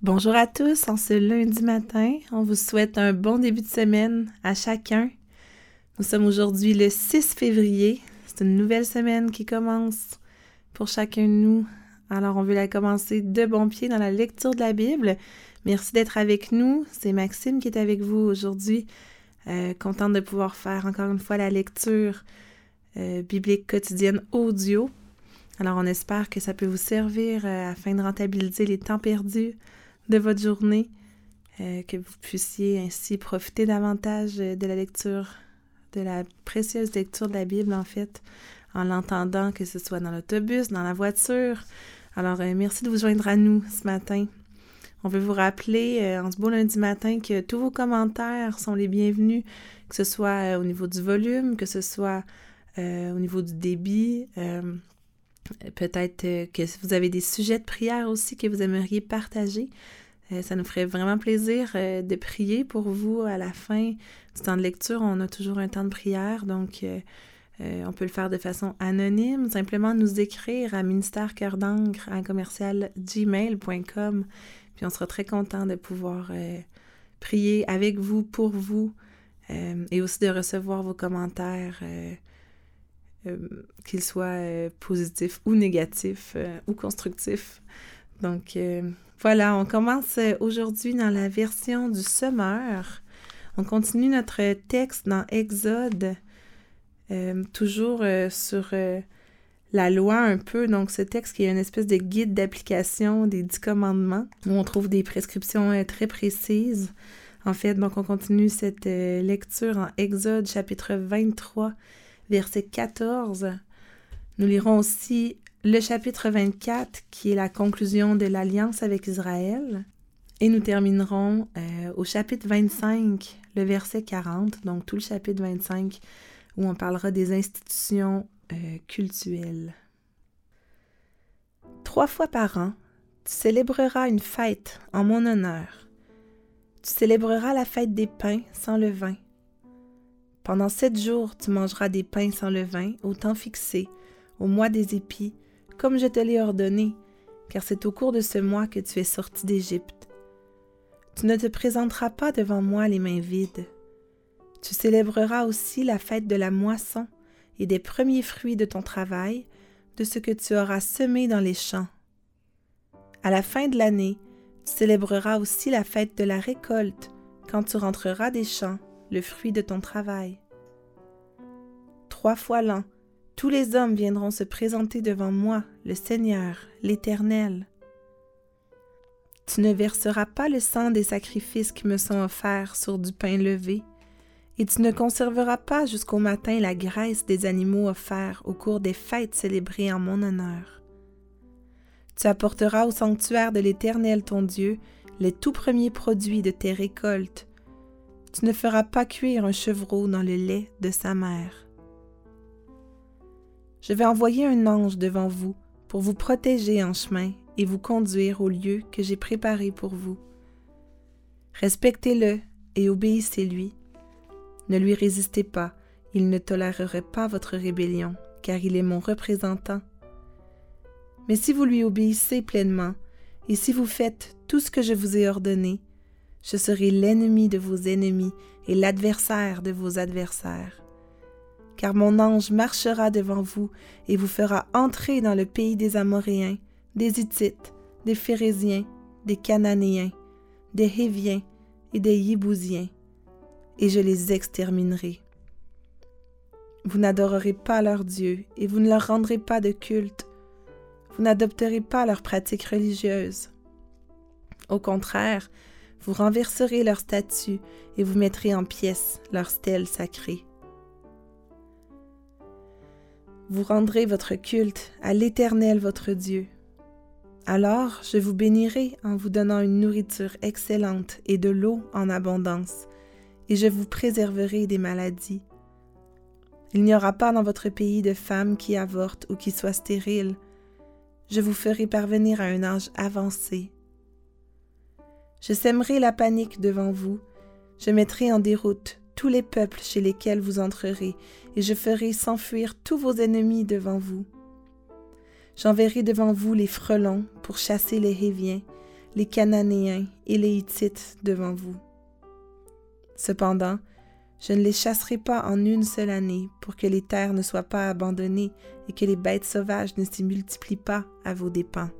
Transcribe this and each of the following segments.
Bonjour à tous, en ce lundi matin, on vous souhaite un bon début de semaine à chacun. Nous sommes aujourd'hui le 6 février, c'est une nouvelle semaine qui commence pour chacun de nous. Alors on veut la commencer de bon pied dans la lecture de la Bible. Merci d'être avec nous, c'est Maxime qui est avec vous aujourd'hui, euh, contente de pouvoir faire encore une fois la lecture euh, biblique quotidienne audio. Alors on espère que ça peut vous servir euh, afin de rentabiliser les temps perdus de votre journée, euh, que vous puissiez ainsi profiter davantage de la lecture, de la précieuse lecture de la Bible, en fait, en l'entendant, que ce soit dans l'autobus, dans la voiture. Alors, euh, merci de vous joindre à nous ce matin. On veut vous rappeler euh, en ce beau lundi matin que tous vos commentaires sont les bienvenus, que ce soit au niveau du volume, que ce soit au niveau du débit. Peut-être que vous avez des sujets de prière aussi que vous aimeriez partager. Euh, ça nous ferait vraiment plaisir euh, de prier pour vous à la fin du temps de lecture. On a toujours un temps de prière, donc euh, on peut le faire de façon anonyme, simplement nous écrire à ministère cœur d'encre à commercial gmail.com. Puis on sera très content de pouvoir prier avec vous, pour vous, et aussi de recevoir vos commentaires, qu'ils soient positifs ou négatifs ou constructifs. Donc, voilà, on commence euh, aujourd'hui dans la version du semeur. On continue notre texte dans Exode, euh, toujours euh, sur la loi un peu. Donc, ce texte qui est une espèce de guide d'application des dix commandements, où on trouve des prescriptions très précises. En fait, donc on continue cette lecture en Exode chapitre 23, verset 14. Nous lirons aussi le chapitre 24 qui est la conclusion de l'alliance avec Israël. Et nous terminerons euh, au chapitre 25, le verset 40, donc tout le chapitre 25 où on parlera des institutions euh, cultuelles. Trois fois par an, tu célébreras une fête en mon honneur. Tu célébreras la fête des pains sans le vin. Pendant sept jours, tu mangeras des pains sans le vin au temps fixé, au mois des épis, comme je te l'ai ordonné, car c'est au cours de ce mois que tu es sorti d'Égypte. Tu ne te présenteras pas devant moi les mains vides. Tu célébreras aussi la fête de la moisson et des premiers fruits de ton travail, de ce que tu auras semé dans les champs. À la fin de l'année, tu célébreras aussi la fête de la récolte, quand tu rentreras des champs, le fruit de ton travail. Trois fois l'an, tous les hommes viendront se présenter devant moi, le Seigneur, l'Éternel. Tu ne verseras pas le sang des sacrifices qui me sont offerts sur du pain levé, et tu ne conserveras pas jusqu'au matin la graisse des animaux offerts au cours des fêtes célébrées en mon honneur. Tu apporteras au sanctuaire de l'Éternel ton Dieu les tout premiers produits de tes récoltes. Tu ne feras pas cuire un chevreau dans le lait de sa mère. Je vais envoyer un ange devant vous pour vous protéger en chemin et vous conduire au lieu que j'ai préparé pour vous. Respectez-le et obéissez-lui. Ne lui résistez pas, il ne tolérerait pas votre rébellion, car il est mon représentant. Mais si vous lui obéissez pleinement, et si vous faites tout ce que je vous ai ordonné, je serai l'ennemi de vos ennemis et l'adversaire de vos adversaires car mon ange marchera devant vous et vous fera entrer dans le pays des Amoréens, des Hittites, des Phérésiens, des Cananéens, des Héviens et des Yébousiens, et je les exterminerai. Vous n'adorerez pas leurs dieux et vous ne leur rendrez pas de culte. Vous n'adopterez pas leurs pratiques religieuses. Au contraire, vous renverserez leurs statues et vous mettrez en pièces leurs stèles sacrées vous rendrez votre culte à l'Éternel votre Dieu. Alors je vous bénirai en vous donnant une nourriture excellente et de l'eau en abondance, et je vous préserverai des maladies. Il n'y aura pas dans votre pays de femmes qui avortent ou qui soient stériles. Je vous ferai parvenir à un âge avancé. Je sèmerai la panique devant vous, je mettrai en déroute tous les peuples chez lesquels vous entrerez, et je ferai s'enfuir tous vos ennemis devant vous. J'enverrai devant vous les frelons pour chasser les Héviens, les Cananéens et les Hittites devant vous. Cependant, je ne les chasserai pas en une seule année pour que les terres ne soient pas abandonnées et que les bêtes sauvages ne s'y multiplient pas à vos dépens.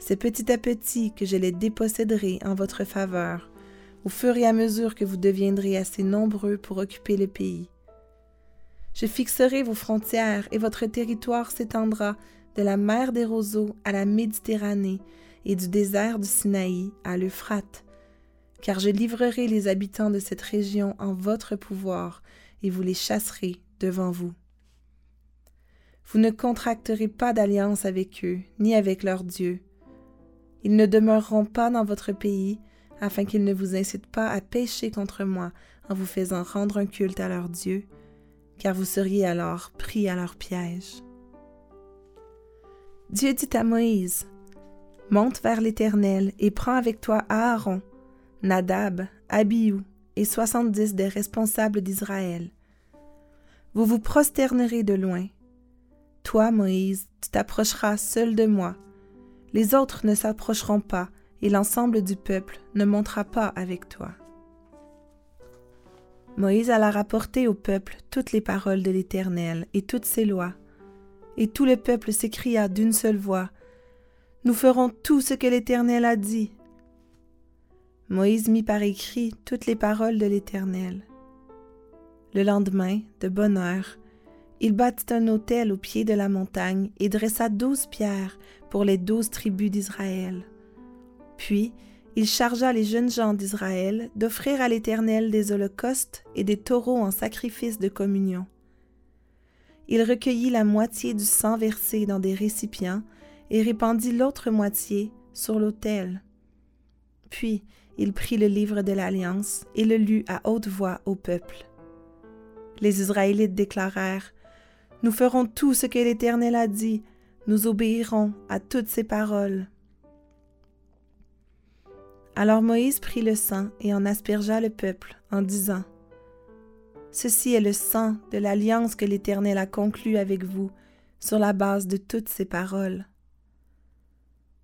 C'est petit à petit que je les déposséderai en votre faveur, au fur et à mesure que vous deviendrez assez nombreux pour occuper le pays. Je fixerai vos frontières et votre territoire s'étendra de la mer des roseaux à la Méditerranée et du désert du Sinaï à l'Euphrate, car je livrerai les habitants de cette région en votre pouvoir et vous les chasserez devant vous. Vous ne contracterez pas d'alliance avec eux, ni avec leurs dieux. Ils ne demeureront pas dans votre pays, afin qu'ils ne vous incitent pas à pécher contre moi en vous faisant rendre un culte à leurs dieux, car vous seriez alors pris à leur piège. Dieu dit à Moïse, Monte vers l'Éternel et prends avec toi Aaron, Nadab, Abihu et soixante-dix des responsables d'Israël. Vous vous prosternerez de loin. Toi, Moïse, tu t'approcheras seul de moi. Les autres ne s'approcheront pas, et l'ensemble du peuple ne montera pas avec toi. Moïse alla rapporter au peuple toutes les paroles de l'Éternel et toutes ses lois. Et tout le peuple s'écria d'une seule voix, Nous ferons tout ce que l'Éternel a dit. Moïse mit par écrit toutes les paroles de l'Éternel. Le lendemain, de bonne heure, il bâtit un autel au pied de la montagne et dressa douze pierres pour les douze tribus d'Israël. Puis il chargea les jeunes gens d'Israël d'offrir à l'Éternel des holocaustes et des taureaux en sacrifice de communion. Il recueillit la moitié du sang versé dans des récipients et répandit l'autre moitié sur l'autel. Puis il prit le livre de l'Alliance et le lut à haute voix au peuple. Les Israélites déclarèrent Nous ferons tout ce que l'Éternel a dit, nous obéirons à toutes ses paroles. Alors Moïse prit le sang et en aspergea le peuple, en disant Ceci est le sang de l'alliance que l'Éternel a conclue avec vous, sur la base de toutes ces paroles.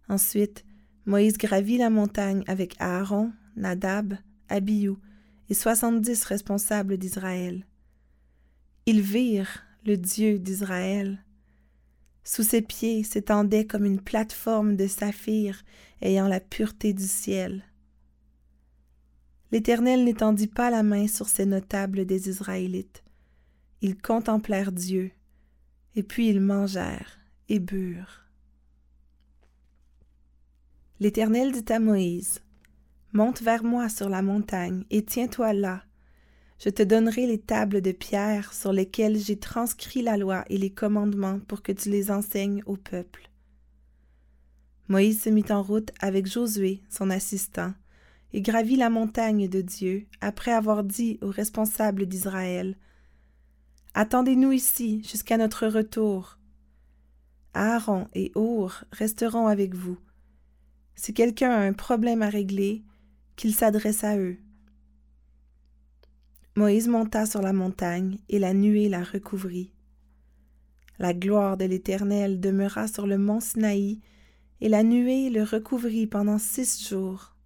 Ensuite, Moïse gravit la montagne avec Aaron, Nadab, Abihu et soixante-dix responsables d'Israël. Ils virent le Dieu d'Israël. Sous ses pieds s'étendait comme une plateforme de saphir ayant la pureté du ciel. L'Éternel n'étendit pas la main sur ces notables des Israélites. Ils contemplèrent Dieu, et puis ils mangèrent et burent. L'Éternel dit à Moïse, Monte vers moi sur la montagne, et tiens-toi là. Je te donnerai les tables de pierre sur lesquelles j'ai transcrit la loi et les commandements pour que tu les enseignes au peuple. Moïse se mit en route avec Josué, son assistant, et gravit la montagne de Dieu, après avoir dit aux responsables d'Israël Attendez-nous ici jusqu'à notre retour. Aaron et Our resteront avec vous. Si quelqu'un a un problème à régler, qu'il s'adresse à eux. Moïse monta sur la montagne, et la nuée la recouvrit. La gloire de l'Éternel demeura sur le mont Sinaï, et la nuée le recouvrit pendant six jours.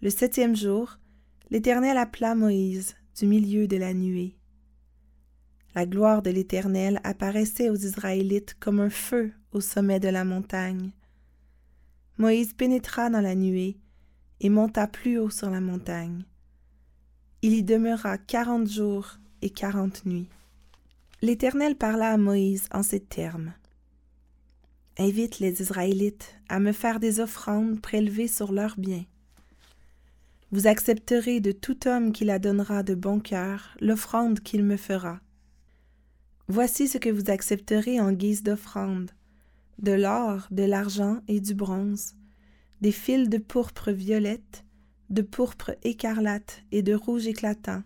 Le septième jour, l'Éternel appela Moïse du milieu de la nuée. La gloire de l'Éternel apparaissait aux Israélites comme un feu au sommet de la montagne. Moïse pénétra dans la nuée et monta plus haut sur la montagne. Il y demeura quarante jours et quarante nuits. L'Éternel parla à Moïse en ces termes invite les Israélites à me faire des offrandes prélevées sur leurs biens. Vous accepterez de tout homme qui la donnera de bon cœur l'offrande qu'il me fera. Voici ce que vous accepterez en guise d'offrande de l'or, de l'argent et du bronze, des fils de pourpre violette, de pourpre écarlate et de rouge éclatant,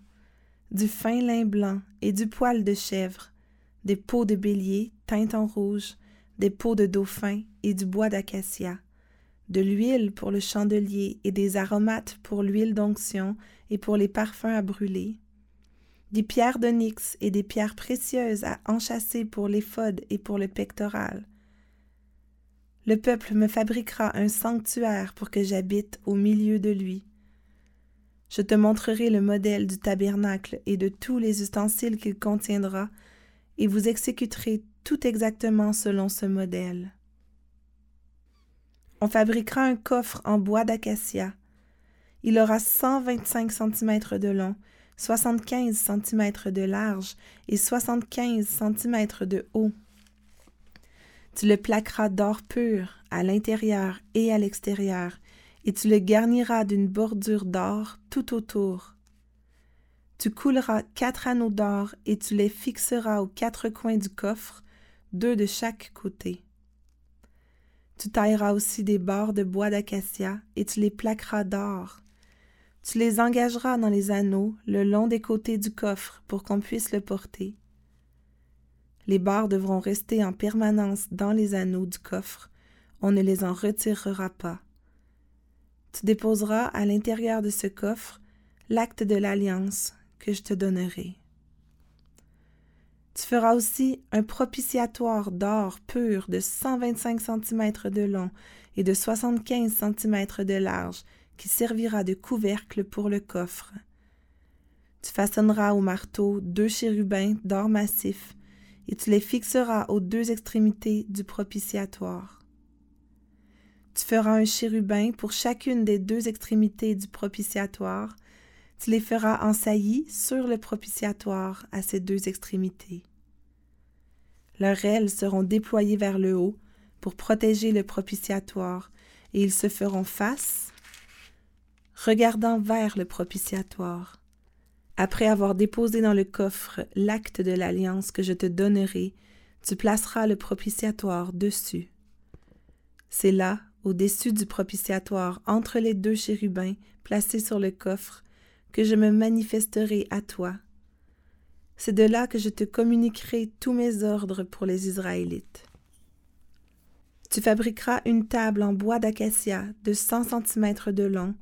du fin lin blanc et du poil de chèvre, des peaux de bélier teintes en rouge, des peaux de dauphin et du bois d'acacia, de l'huile pour le chandelier et des aromates pour l'huile d'onction et pour les parfums à brûler, des pierres d'onyx et des pierres précieuses à enchâsser pour l'éphod et pour le pectoral. Le peuple me fabriquera un sanctuaire pour que j'habite au milieu de lui. Je te montrerai le modèle du tabernacle et de tous les ustensiles qu'il contiendra, et vous exécuterez tout exactement selon ce modèle. On fabriquera un coffre en bois d'acacia. Il aura 125 cm de long, 75 cm de large et 75 cm de haut. Tu le plaqueras d'or pur à l'intérieur et à l'extérieur, et tu le garniras d'une bordure d'or tout autour. Tu couleras quatre anneaux d'or et tu les fixeras aux quatre coins du coffre, deux de chaque côté. Tu tailleras aussi des bords de bois d'acacia et tu les plaqueras d'or. Tu les engageras dans les anneaux le long des côtés du coffre pour qu'on puisse le porter. Les barres devront rester en permanence dans les anneaux du coffre. On ne les en retirera pas. Tu déposeras à l'intérieur de ce coffre l'acte de l'alliance que je te donnerai. Tu feras aussi un propitiatoire d'or pur de 125 cm de long et de 75 cm de large qui servira de couvercle pour le coffre. Tu façonneras au marteau deux chérubins d'or massif et tu les fixeras aux deux extrémités du propitiatoire. Tu feras un chérubin pour chacune des deux extrémités du propitiatoire. Tu les feras en saillie sur le propitiatoire à ces deux extrémités. Leurs ailes seront déployées vers le haut pour protéger le propitiatoire, et ils se feront face, regardant vers le propitiatoire. Après avoir déposé dans le coffre l'acte de l'alliance que je te donnerai, tu placeras le propitiatoire dessus. C'est là, au-dessus du propitiatoire, entre les deux chérubins placés sur le coffre, que je me manifesterai à toi. C'est de là que je te communiquerai tous mes ordres pour les Israélites. Tu fabriqueras une table en bois d'acacia de cent centimètres de long,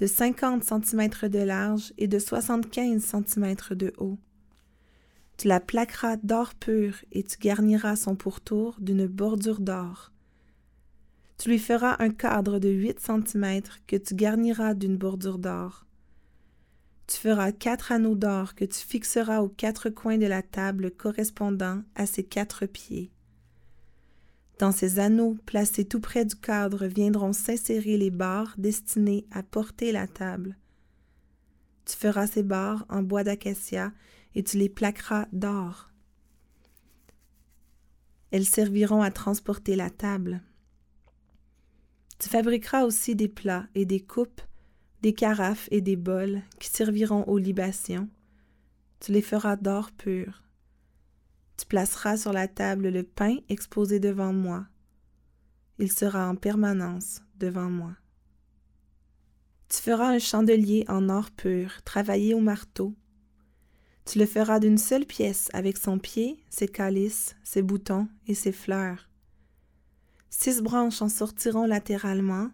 de 50 cm de large et de 75 cm de haut. Tu la plaqueras d'or pur et tu garniras son pourtour d'une bordure d'or. Tu lui feras un cadre de 8 cm que tu garniras d'une bordure d'or. Tu feras quatre anneaux d'or que tu fixeras aux quatre coins de la table correspondant à ses quatre pieds. Dans ces anneaux placés tout près du cadre viendront s'insérer les barres destinées à porter la table. Tu feras ces barres en bois d'acacia et tu les plaqueras d'or. Elles serviront à transporter la table. Tu fabriqueras aussi des plats et des coupes, des carafes et des bols qui serviront aux libations. Tu les feras d'or pur. Tu placeras sur la table le pain exposé devant moi. Il sera en permanence devant moi. Tu feras un chandelier en or pur, travaillé au marteau. Tu le feras d'une seule pièce avec son pied, ses calices, ses boutons et ses fleurs. Six branches en sortiront latéralement,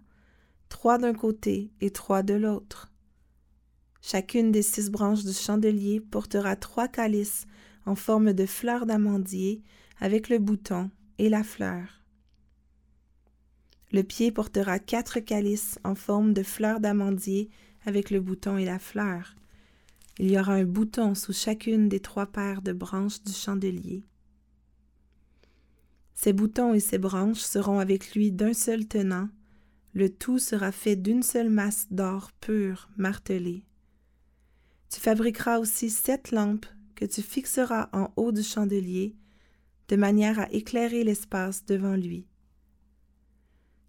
trois d'un côté et trois de l'autre. Chacune des six branches du chandelier portera trois calices en forme de fleur d'amandier avec le bouton et la fleur. Le pied portera quatre calices en forme de fleur d'amandier avec le bouton et la fleur. Il y aura un bouton sous chacune des trois paires de branches du chandelier. Ces boutons et ces branches seront avec lui d'un seul tenant. Le tout sera fait d'une seule masse d'or pur martelé. Tu fabriqueras aussi sept lampes que tu fixeras en haut du chandelier, de manière à éclairer l'espace devant lui.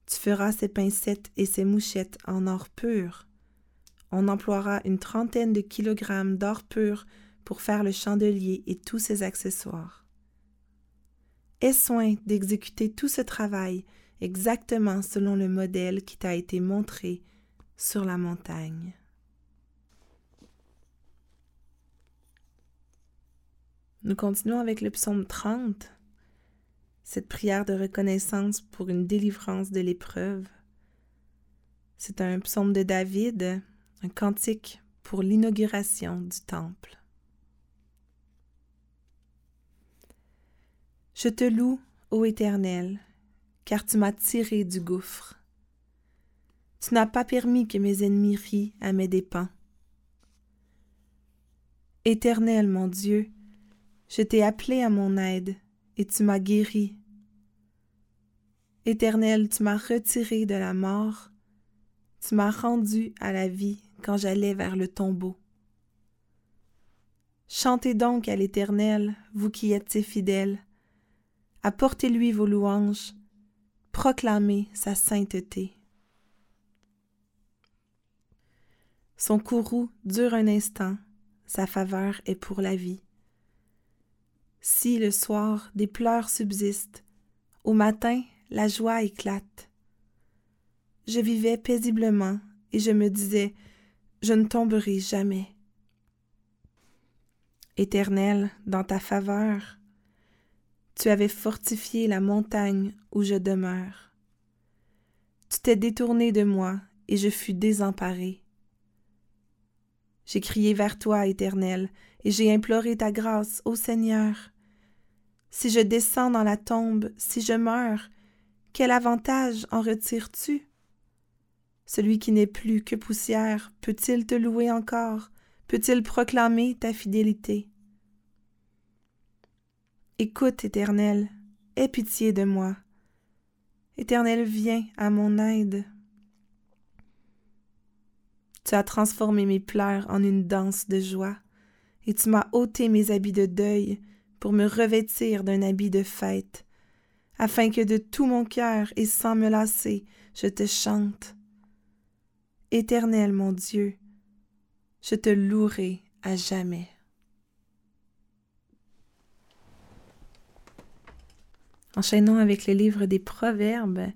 Tu feras ses pincettes et ses mouchettes en or pur. On emploiera une trentaine de kilogrammes d'or pur pour faire le chandelier et tous ses accessoires. Aie soin d'exécuter tout ce travail exactement selon le modèle qui t'a été montré sur la montagne. Nous continuons avec le psaume 30, cette prière de reconnaissance pour une délivrance de l'épreuve. C'est un psaume de David, un cantique pour l'inauguration du temple. Je te loue, ô Éternel, car tu m'as tiré du gouffre. Tu n'as pas permis que mes ennemis rient à mes dépens. Éternel mon Dieu, je t'ai appelé à mon aide, et tu m'as guéri. Éternel, tu m'as retiré de la mort, tu m'as rendu à la vie quand j'allais vers le tombeau. Chantez donc à l'Éternel, vous qui êtes si fidèles. Apportez-lui vos louanges, proclamez sa sainteté. Son courroux dure un instant, sa faveur est pour la vie. Si le soir des pleurs subsistent, au matin la joie éclate. Je vivais paisiblement et je me disais Je ne tomberai jamais. Éternel, dans ta faveur, tu avais fortifié la montagne où je demeure. Tu t'es détourné de moi et je fus désemparé. J'ai crié vers toi, Éternel, et j'ai imploré ta grâce, ô Seigneur. Si je descends dans la tombe, si je meurs, quel avantage en retires-tu? Celui qui n'est plus que poussière, peut-il te louer encore? Peut-il proclamer ta fidélité? Écoute, Éternel, aie pitié de moi. Éternel, viens à mon aide. Tu as transformé mes pleurs en une danse de joie, et tu m'as ôté mes habits de deuil pour me revêtir d'un habit de fête, afin que de tout mon cœur et sans me lasser, je te chante. Éternel mon Dieu, je te louerai à jamais. Enchaînons avec le livre des Proverbes.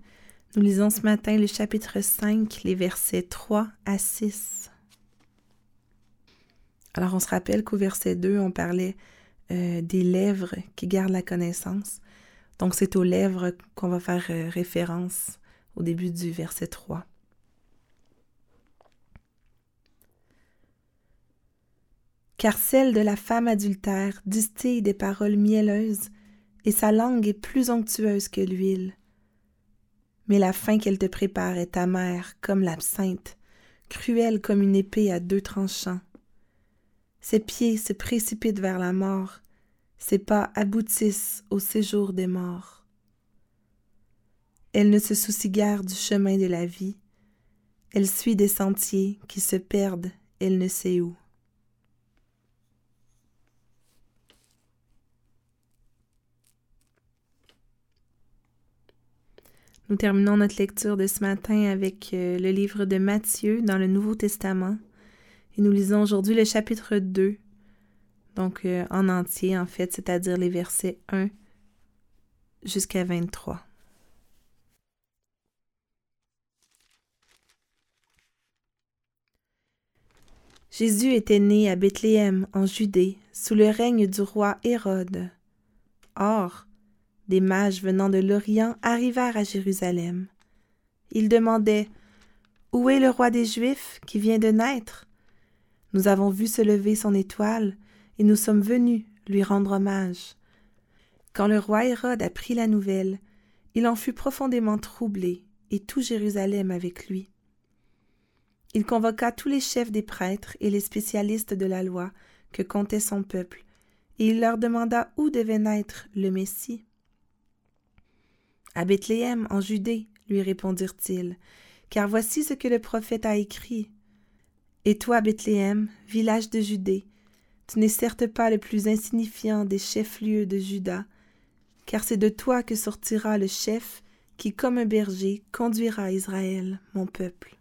Nous lisons ce matin le chapitre 5, les versets 3 à 6. Alors on se rappelle qu'au verset 2, on parlait euh, des lèvres qui gardent la connaissance. Donc c'est aux lèvres qu'on va faire euh, référence au début du verset 3. Car celle de la femme adultère distille des paroles mielleuses, et sa langue est plus onctueuse que l'huile mais la fin qu'elle te prépare est amère comme l'absinthe, cruelle comme une épée à deux tranchants. Ses pieds se précipitent vers la mort, ses pas aboutissent au séjour des morts. Elle ne se soucie guère du chemin de la vie, elle suit des sentiers qui se perdent, elle ne sait où. Nous terminons notre lecture de ce matin avec euh, le livre de Matthieu dans le Nouveau Testament. Et nous lisons aujourd'hui le chapitre 2, donc euh, en entier en fait, c'est-à-dire les versets 1 jusqu'à 23. Jésus était né à Bethléem en Judée sous le règne du roi Hérode. Or, des mages venant de l'Orient arrivèrent à Jérusalem. Ils demandaient Où est le roi des Juifs qui vient de naître? Nous avons vu se lever son étoile, et nous sommes venus lui rendre hommage. Quand le roi Hérode apprit la nouvelle, il en fut profondément troublé, et tout Jérusalem avec lui. Il convoqua tous les chefs des prêtres et les spécialistes de la loi que comptait son peuple, et il leur demanda où devait naître le Messie. À Bethléem, en Judée, lui répondirent-ils, car voici ce que le prophète a écrit. Et toi, Bethléem, village de Judée, tu n'es certes pas le plus insignifiant des chefs-lieux de Juda, car c'est de toi que sortira le chef qui, comme un berger, conduira Israël, mon peuple.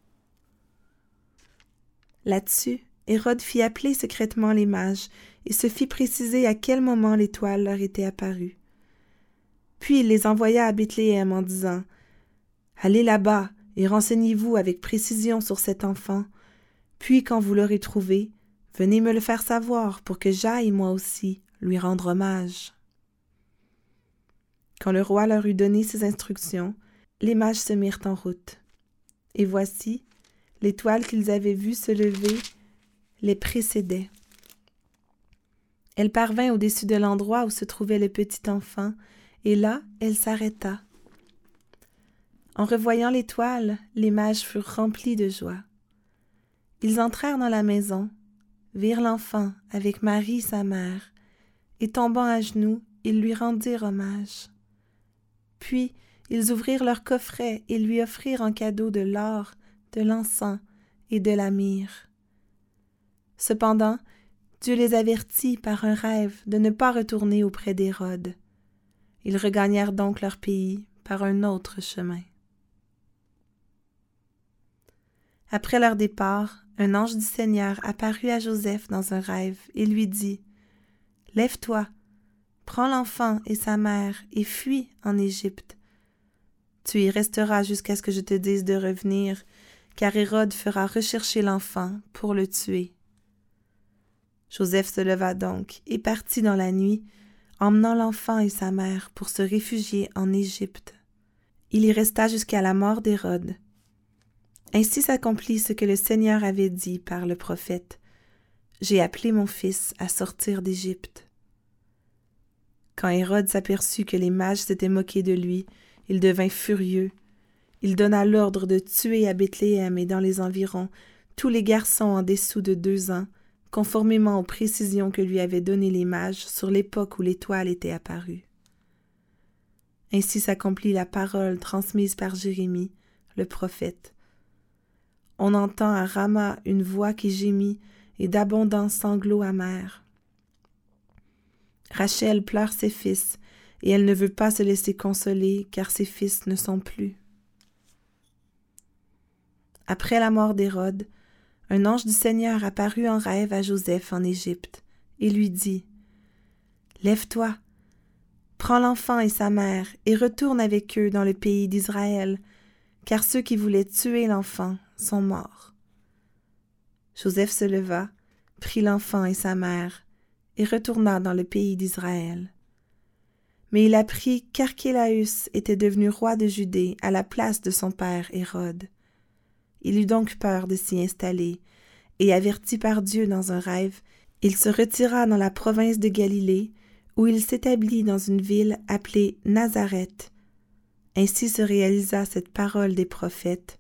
Là-dessus, Hérode fit appeler secrètement les mages et se fit préciser à quel moment l'étoile leur était apparue. Puis il les envoya à Bethléem en disant Allez là-bas et renseignez-vous avec précision sur cet enfant. Puis, quand vous l'aurez trouvé, venez me le faire savoir pour que j'aille moi aussi lui rendre hommage. Quand le roi leur eut donné ses instructions, les mages se mirent en route. Et voici, l'étoile qu'ils avaient vue se lever les précédait. Elle parvint au-dessus de l'endroit où se trouvait le petit enfant, et là elle s'arrêta. En revoyant l'étoile, les mages furent remplis de joie. Ils entrèrent dans la maison, virent l'enfant avec Marie sa mère, et tombant à genoux, ils lui rendirent hommage. Puis ils ouvrirent leur coffret et lui offrirent en cadeau de l'or, de l'encens et de la myrrhe. Cependant, Dieu les avertit par un rêve de ne pas retourner auprès d'Hérode. Ils regagnèrent donc leur pays par un autre chemin. Après leur départ, un ange du Seigneur apparut à Joseph dans un rêve et lui dit Lève-toi, prends l'enfant et sa mère et fuis en Égypte. Tu y resteras jusqu'à ce que je te dise de revenir, car Hérode fera rechercher l'enfant pour le tuer. Joseph se leva donc et partit dans la nuit, emmenant l'enfant et sa mère pour se réfugier en Égypte. Il y resta jusqu'à la mort d'Hérode. Ainsi s'accomplit ce que le Seigneur avait dit par le prophète. J'ai appelé mon fils à sortir d'Égypte. Quand Hérode s'aperçut que les mages s'étaient moqués de lui, il devint furieux. Il donna l'ordre de tuer à Bethléem et dans les environs tous les garçons en dessous de deux ans, conformément aux précisions que lui avaient données les mages sur l'époque où l'étoile était apparue. Ainsi s'accomplit la parole transmise par Jérémie, le prophète. On entend à Rama une voix qui gémit et d'abondants sanglots amers. Rachel pleure ses fils, et elle ne veut pas se laisser consoler, car ses fils ne sont plus. Après la mort d'Hérode, un ange du Seigneur apparut en rêve à Joseph en Égypte, et lui dit Lève-toi, prends l'enfant et sa mère, et retourne avec eux dans le pays d'Israël, car ceux qui voulaient tuer l'enfant sont morts. Joseph se leva, prit l'enfant et sa mère, et retourna dans le pays d'Israël. Mais il apprit qu'Archélaüs était devenu roi de Judée à la place de son père Hérode. Il eut donc peur de s'y installer, et averti par Dieu dans un rêve, il se retira dans la province de Galilée, où il s'établit dans une ville appelée Nazareth. Ainsi se réalisa cette parole des prophètes.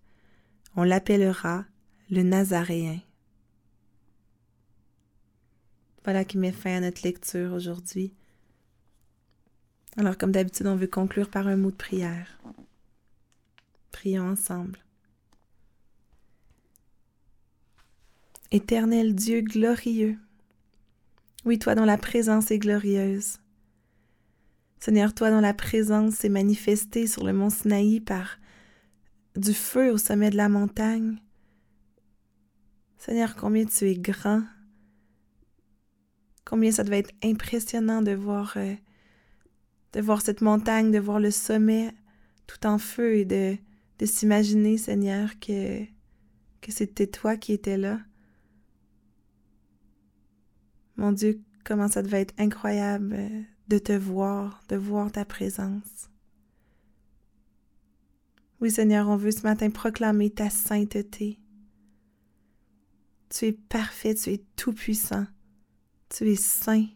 On l'appellera le Nazaréen. Voilà qui met fin à notre lecture aujourd'hui. Alors, comme d'habitude, on veut conclure par un mot de prière. Prions ensemble. Éternel Dieu glorieux, oui, toi dont la présence est glorieuse. Seigneur, toi dont la présence s'est manifestée sur le mont Sinaï par du feu au sommet de la montagne. Seigneur, combien tu es grand, combien ça devait être impressionnant de voir, euh, de voir cette montagne, de voir le sommet tout en feu et de, s'imaginer, Seigneur, que c'était toi qui étais là. Mon Dieu, comment ça devait être incroyable euh, de te voir, de voir ta présence. Oui, Seigneur, on veut ce matin proclamer ta sainteté. Tu es parfait, tu es tout-puissant, tu es saint.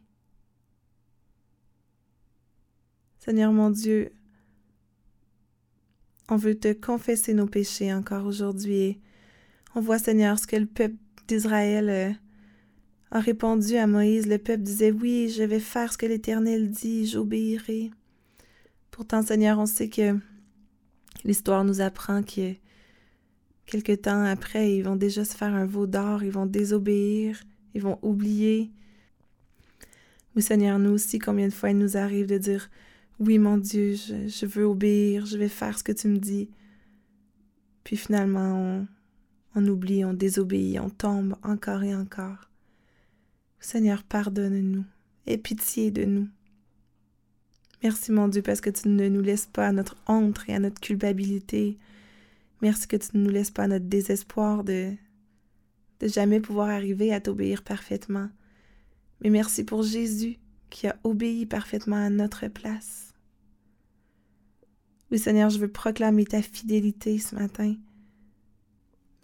Seigneur mon Dieu, on veut te confesser nos péchés encore aujourd'hui. On voit, Seigneur, ce que le peuple d'Israël euh, a répondu à Moïse, le peuple disait Oui, je vais faire ce que l'Éternel dit, j'obéirai. Pourtant, Seigneur, on sait que l'histoire nous apprend que quelque temps après, ils vont déjà se faire un veau d'or, ils vont désobéir, ils vont oublier. Oui, Seigneur, nous aussi, combien de fois il nous arrive de dire Oui, mon Dieu, je, veux obéir, je vais faire ce que tu me dis. Puis finalement, on, on oublie, on désobéit, on tombe encore et encore. Seigneur, pardonne-nous. Aie pitié de nous. Merci, mon Dieu, parce que tu ne nous laisses pas à notre honte et à notre culpabilité. Merci que tu ne nous laisses pas à notre désespoir de, de jamais pouvoir arriver à t'obéir parfaitement. Mais merci pour Jésus qui a obéi parfaitement à notre place. Oui, Seigneur, je veux proclamer ta fidélité ce matin.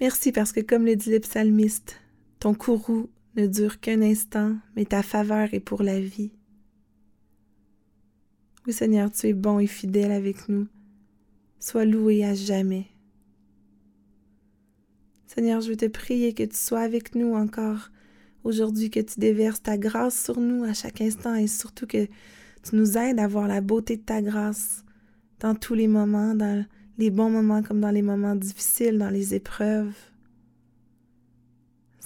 Merci parce que, comme le dit le psalmiste, ton courroux ne dure qu'un instant, mais ta faveur est pour la vie. Oui, Seigneur, tu es bon et fidèle avec nous. Sois loué à jamais. Seigneur, je veux te prier que tu sois avec nous encore aujourd'hui, que tu déverses ta grâce sur nous à chaque instant et surtout que tu nous aides à voir la beauté de ta grâce dans tous les moments, dans les bons moments comme dans les moments difficiles, dans les épreuves.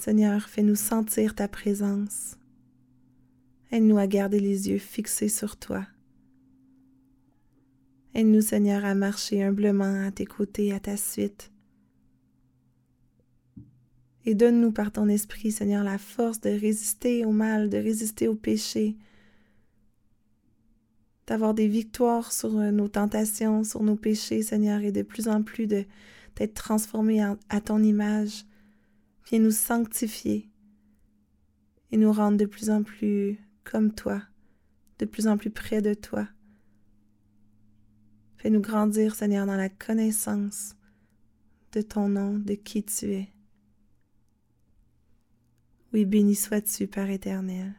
Seigneur, fais-nous sentir ta présence. Aide-nous à garder les yeux fixés sur toi. Aide-nous, Seigneur, à marcher humblement à tes côtés, à ta suite. Et donne-nous par ton esprit, Seigneur, la force de résister au mal, de résister au péché, d'avoir des victoires sur euh, nos tentations, sur nos péchés, Seigneur, et de plus en plus d'être transformés à ton image. Viens nous sanctifier et nous rendre de plus en plus comme toi, de plus en plus près de toi. Fais-nous grandir, Seigneur, dans la connaissance de ton nom, de qui tu es. Oui, béni sois-tu, Père éternel.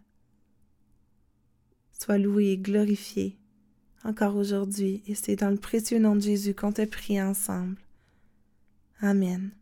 Sois loué et glorifié encore aujourd'hui, et c'est dans le précieux nom de Jésus qu'on te prie ensemble. Amen.